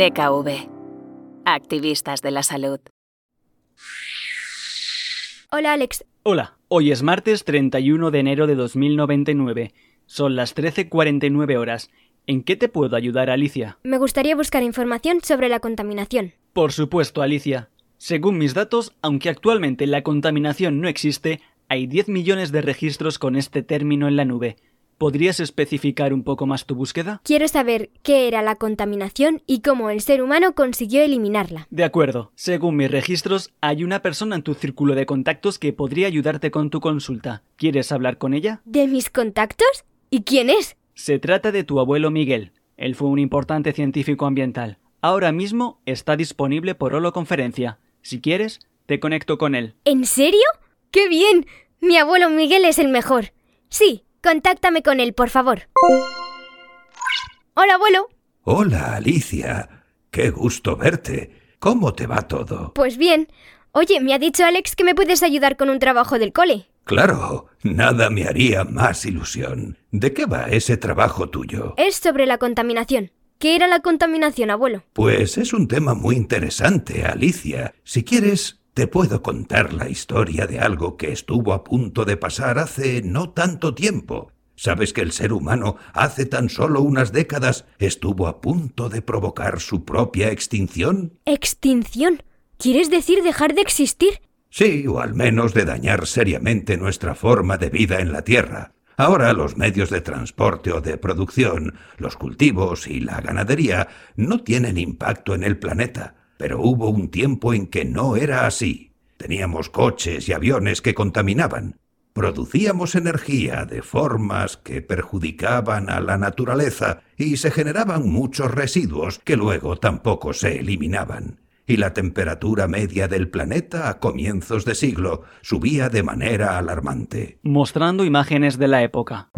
DKV. Activistas de la salud. Hola, Alex. Hola, hoy es martes 31 de enero de 2099. Son las 13.49 horas. ¿En qué te puedo ayudar, Alicia? Me gustaría buscar información sobre la contaminación. Por supuesto, Alicia. Según mis datos, aunque actualmente la contaminación no existe, hay 10 millones de registros con este término en la nube. ¿Podrías especificar un poco más tu búsqueda? Quiero saber qué era la contaminación y cómo el ser humano consiguió eliminarla. De acuerdo. Según mis registros, hay una persona en tu círculo de contactos que podría ayudarte con tu consulta. ¿Quieres hablar con ella? ¿De mis contactos? ¿Y quién es? Se trata de tu abuelo Miguel. Él fue un importante científico ambiental. Ahora mismo está disponible por holoconferencia. Si quieres, te conecto con él. ¿En serio? ¡Qué bien! Mi abuelo Miguel es el mejor. Sí, contáctame con él, por favor. Hola, abuelo. Hola, Alicia. Qué gusto verte. ¿Cómo te va todo? Pues bien. Oye, me ha dicho Alex que me puedes ayudar con un trabajo del cole. Claro, nada me haría más ilusión. ¿De qué va ese trabajo tuyo? Es sobre la contaminación. ¿Qué era la contaminación, abuelo? Pues es un tema muy interesante, Alicia. Si quieres, te puedo contar la historia de algo que estuvo a punto de pasar hace no tanto tiempo. ¿Sabes que el ser humano hace tan solo unas décadas estuvo a punto de provocar su propia extinción? ¿Extinción? ¿Quieres decir dejar de existir? Sí, o al menos de dañar seriamente nuestra forma de vida en la Tierra. Ahora los medios de transporte o de producción, los cultivos y la ganadería no tienen impacto en el planeta, pero hubo un tiempo en que no era así. Teníamos coches y aviones que contaminaban. Producíamos energía de formas que perjudicaban a la naturaleza y se generaban muchos residuos que luego tampoco se eliminaban y la temperatura media del planeta a comienzos de siglo subía de manera alarmante. Mostrando imágenes de la época.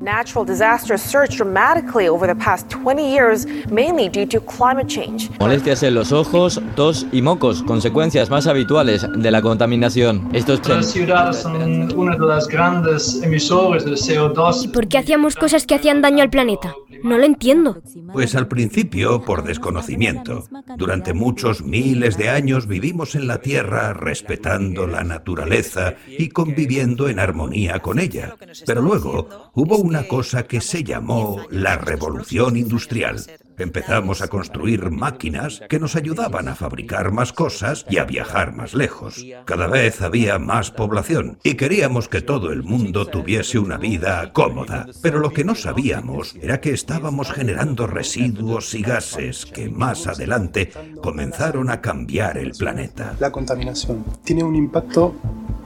Natural disasters surged dramatically over the past 20 years, mainly due to climate change. Molestias en los ojos, tos y mocos, consecuencias más habituales de la contaminación. Estos Las ciudades son una de las grandes emisores de CO2. ¿Y por qué hacíamos cosas que hacían daño al planeta? No lo entiendo. Pues al principio por desconocimiento. Durante muchos miles de años vivimos en la Tierra respetando la naturaleza y conviviendo en armonía con ella. Pero luego hubo una cosa que se llamó la revolución industrial. Empezamos a construir máquinas que nos ayudaban a fabricar más cosas y a viajar más lejos. Cada vez había más población y queríamos que todo el mundo tuviese una vida cómoda. Pero lo que no sabíamos era que estábamos generando residuos y gases que más adelante comenzaron a cambiar el planeta. La contaminación tiene un impacto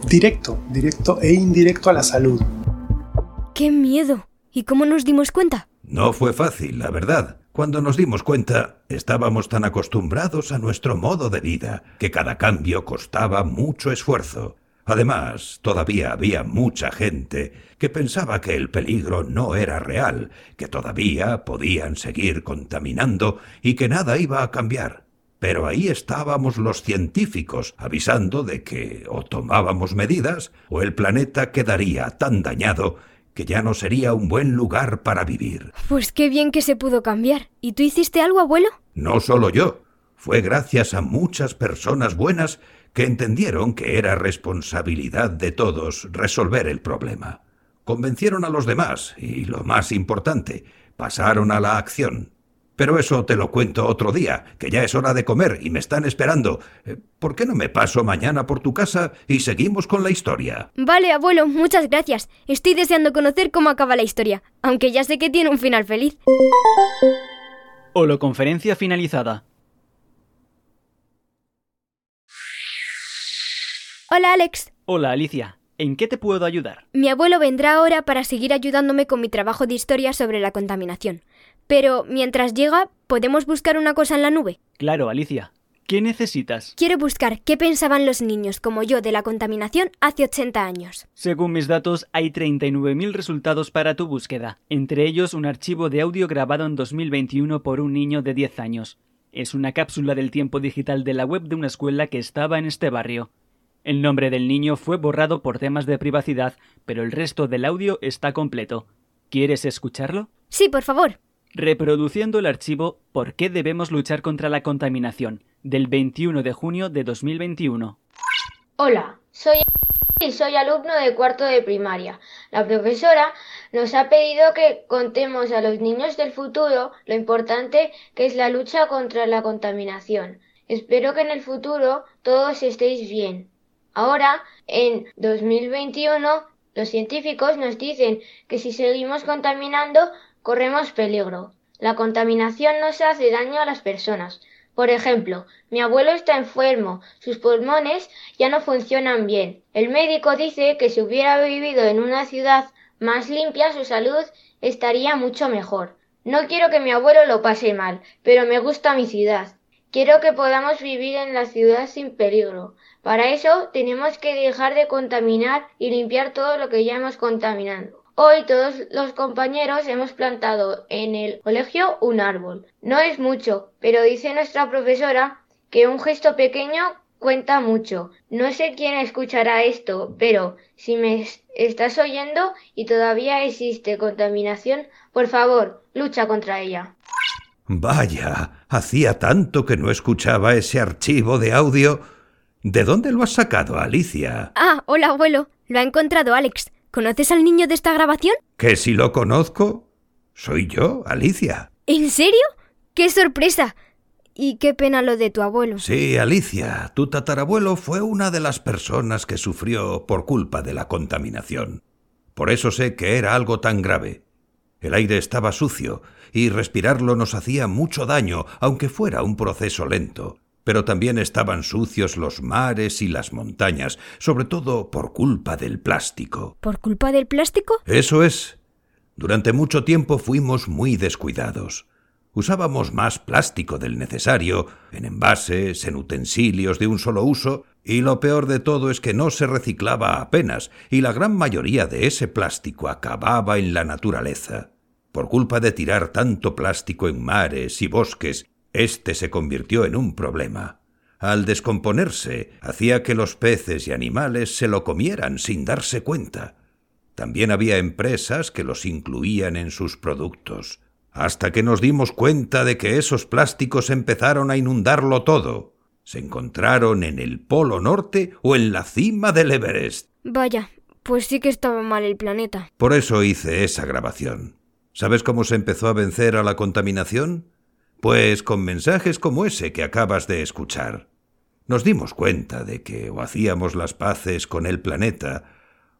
directo, directo e indirecto a la salud. ¡Qué miedo! ¿Y cómo nos dimos cuenta? No fue fácil, la verdad. Cuando nos dimos cuenta, estábamos tan acostumbrados a nuestro modo de vida que cada cambio costaba mucho esfuerzo. Además, todavía había mucha gente que pensaba que el peligro no era real, que todavía podían seguir contaminando y que nada iba a cambiar. Pero ahí estábamos los científicos avisando de que o tomábamos medidas o el planeta quedaría tan dañado que ya no sería un buen lugar para vivir. Pues qué bien que se pudo cambiar. ¿Y tú hiciste algo, abuelo? No solo yo. Fue gracias a muchas personas buenas que entendieron que era responsabilidad de todos resolver el problema. Convencieron a los demás y, lo más importante, pasaron a la acción. Pero eso te lo cuento otro día, que ya es hora de comer y me están esperando. Eh, ¿Por qué no me paso mañana por tu casa y seguimos con la historia? Vale, abuelo, muchas gracias. Estoy deseando conocer cómo acaba la historia, aunque ya sé que tiene un final feliz. Holoconferencia finalizada. Hola, Alex. Hola, Alicia. ¿En qué te puedo ayudar? Mi abuelo vendrá ahora para seguir ayudándome con mi trabajo de historia sobre la contaminación. Pero mientras llega, ¿podemos buscar una cosa en la nube? Claro, Alicia. ¿Qué necesitas? Quiero buscar qué pensaban los niños como yo de la contaminación hace 80 años. Según mis datos, hay 39.000 resultados para tu búsqueda, entre ellos un archivo de audio grabado en 2021 por un niño de 10 años. Es una cápsula del tiempo digital de la web de una escuela que estaba en este barrio. El nombre del niño fue borrado por temas de privacidad, pero el resto del audio está completo. ¿Quieres escucharlo? Sí, por favor. Reproduciendo el archivo ¿Por qué debemos luchar contra la contaminación? del 21 de junio de 2021. Hola, soy y soy alumno de cuarto de primaria. La profesora nos ha pedido que contemos a los niños del futuro lo importante que es la lucha contra la contaminación. Espero que en el futuro todos estéis bien. Ahora, en 2021, los científicos nos dicen que si seguimos contaminando, corremos peligro. La contaminación no se hace daño a las personas. Por ejemplo, mi abuelo está enfermo, sus pulmones ya no funcionan bien. El médico dice que si hubiera vivido en una ciudad más limpia su salud estaría mucho mejor. No quiero que mi abuelo lo pase mal, pero me gusta mi ciudad. Quiero que podamos vivir en la ciudad sin peligro. Para eso tenemos que dejar de contaminar y limpiar todo lo que ya hemos contaminado. Hoy todos los compañeros hemos plantado en el colegio un árbol. No es mucho, pero dice nuestra profesora que un gesto pequeño cuenta mucho. No sé quién escuchará esto, pero si me estás oyendo y todavía existe contaminación, por favor, lucha contra ella. Vaya, hacía tanto que no escuchaba ese archivo de audio. ¿De dónde lo has sacado, Alicia? Ah, hola, abuelo. Lo ha encontrado Alex. ¿Conoces al niño de esta grabación? ¿Que si lo conozco? Soy yo, Alicia. ¿En serio? ¡Qué sorpresa! Y qué pena lo de tu abuelo. Sí, Alicia, tu tatarabuelo fue una de las personas que sufrió por culpa de la contaminación. Por eso sé que era algo tan grave. El aire estaba sucio y respirarlo nos hacía mucho daño, aunque fuera un proceso lento. Pero también estaban sucios los mares y las montañas, sobre todo por culpa del plástico. ¿Por culpa del plástico? Eso es. Durante mucho tiempo fuimos muy descuidados. Usábamos más plástico del necesario, en envases, en utensilios de un solo uso, y lo peor de todo es que no se reciclaba apenas, y la gran mayoría de ese plástico acababa en la naturaleza. Por culpa de tirar tanto plástico en mares y bosques este se convirtió en un problema. Al descomponerse, hacía que los peces y animales se lo comieran sin darse cuenta. También había empresas que los incluían en sus productos, hasta que nos dimos cuenta de que esos plásticos empezaron a inundarlo todo. Se encontraron en el Polo Norte o en la cima del Everest. Vaya, pues sí que estaba mal el planeta. Por eso hice esa grabación. ¿Sabes cómo se empezó a vencer a la contaminación? Pues con mensajes como ese que acabas de escuchar, nos dimos cuenta de que o hacíamos las paces con el planeta,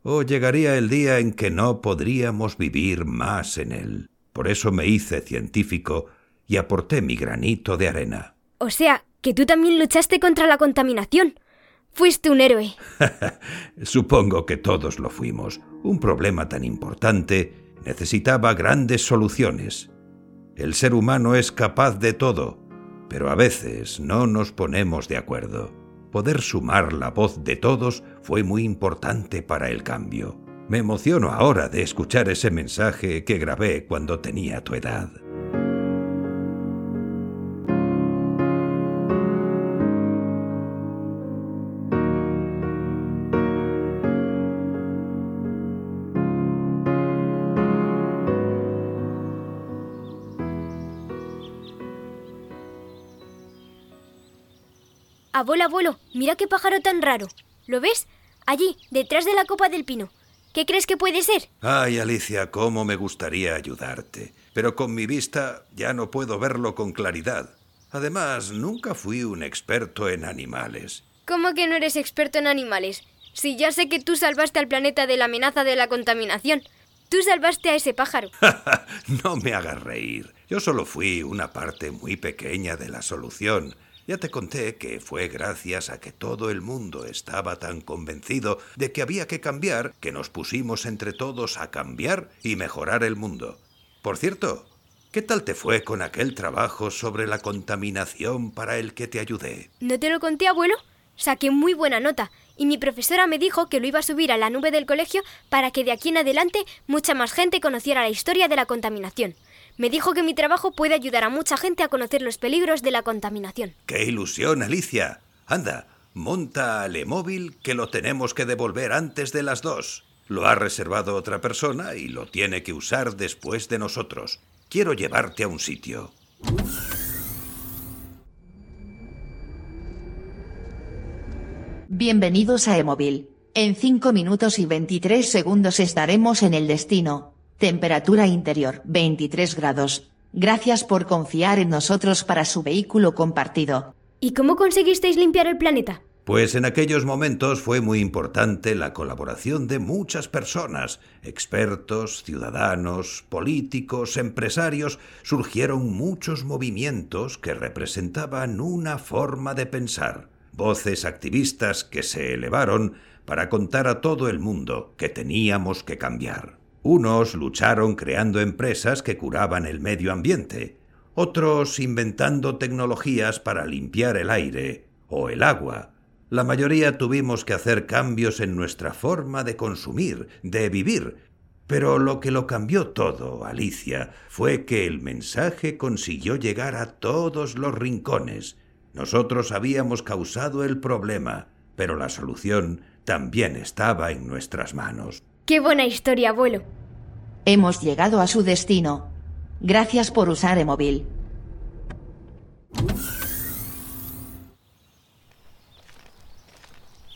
o llegaría el día en que no podríamos vivir más en él. Por eso me hice científico y aporté mi granito de arena. O sea, que tú también luchaste contra la contaminación. Fuiste un héroe. Supongo que todos lo fuimos. Un problema tan importante necesitaba grandes soluciones. El ser humano es capaz de todo, pero a veces no nos ponemos de acuerdo. Poder sumar la voz de todos fue muy importante para el cambio. Me emociono ahora de escuchar ese mensaje que grabé cuando tenía tu edad. Abuelo, abuelo, mira qué pájaro tan raro. ¿Lo ves? Allí, detrás de la copa del pino. ¿Qué crees que puede ser? Ay, Alicia, cómo me gustaría ayudarte. Pero con mi vista ya no puedo verlo con claridad. Además, nunca fui un experto en animales. ¿Cómo que no eres experto en animales? Si ya sé que tú salvaste al planeta de la amenaza de la contaminación. Tú salvaste a ese pájaro. no me hagas reír. Yo solo fui una parte muy pequeña de la solución. Ya te conté que fue gracias a que todo el mundo estaba tan convencido de que había que cambiar que nos pusimos entre todos a cambiar y mejorar el mundo. Por cierto, ¿qué tal te fue con aquel trabajo sobre la contaminación para el que te ayudé? ¿No te lo conté, abuelo? Saqué muy buena nota y mi profesora me dijo que lo iba a subir a la nube del colegio para que de aquí en adelante mucha más gente conociera la historia de la contaminación. Me dijo que mi trabajo puede ayudar a mucha gente a conocer los peligros de la contaminación. ¡Qué ilusión, Alicia! Anda, monta al móvil que lo tenemos que devolver antes de las dos. Lo ha reservado otra persona y lo tiene que usar después de nosotros. Quiero llevarte a un sitio. Bienvenidos a Emóvil. En 5 minutos y 23 segundos estaremos en el destino. Temperatura interior 23 grados. Gracias por confiar en nosotros para su vehículo compartido. ¿Y cómo conseguisteis limpiar el planeta? Pues en aquellos momentos fue muy importante la colaboración de muchas personas, expertos, ciudadanos, políticos, empresarios. Surgieron muchos movimientos que representaban una forma de pensar, voces activistas que se elevaron para contar a todo el mundo que teníamos que cambiar. Unos lucharon creando empresas que curaban el medio ambiente, otros inventando tecnologías para limpiar el aire o el agua. La mayoría tuvimos que hacer cambios en nuestra forma de consumir, de vivir, pero lo que lo cambió todo, Alicia, fue que el mensaje consiguió llegar a todos los rincones. Nosotros habíamos causado el problema, pero la solución también estaba en nuestras manos. Qué buena historia, abuelo. Hemos llegado a su destino. Gracias por usar Emóvil.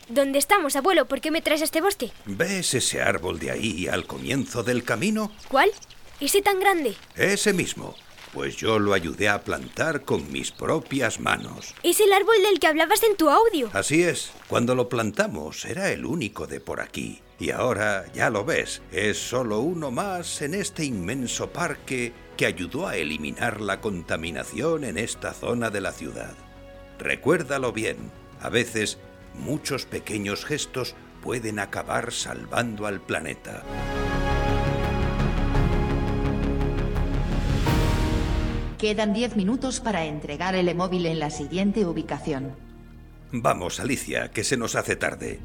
¿Dónde estamos, abuelo? ¿Por qué me traes a este bosque? ¿Ves ese árbol de ahí al comienzo del camino? ¿Cuál? ¿Ese tan grande? Ese mismo. Pues yo lo ayudé a plantar con mis propias manos. Es el árbol del que hablabas en tu audio. Así es. Cuando lo plantamos era el único de por aquí. Y ahora, ya lo ves, es solo uno más en este inmenso parque que ayudó a eliminar la contaminación en esta zona de la ciudad. Recuérdalo bien, a veces muchos pequeños gestos pueden acabar salvando al planeta. Quedan 10 minutos para entregar el Emóvil en la siguiente ubicación. Vamos, Alicia, que se nos hace tarde.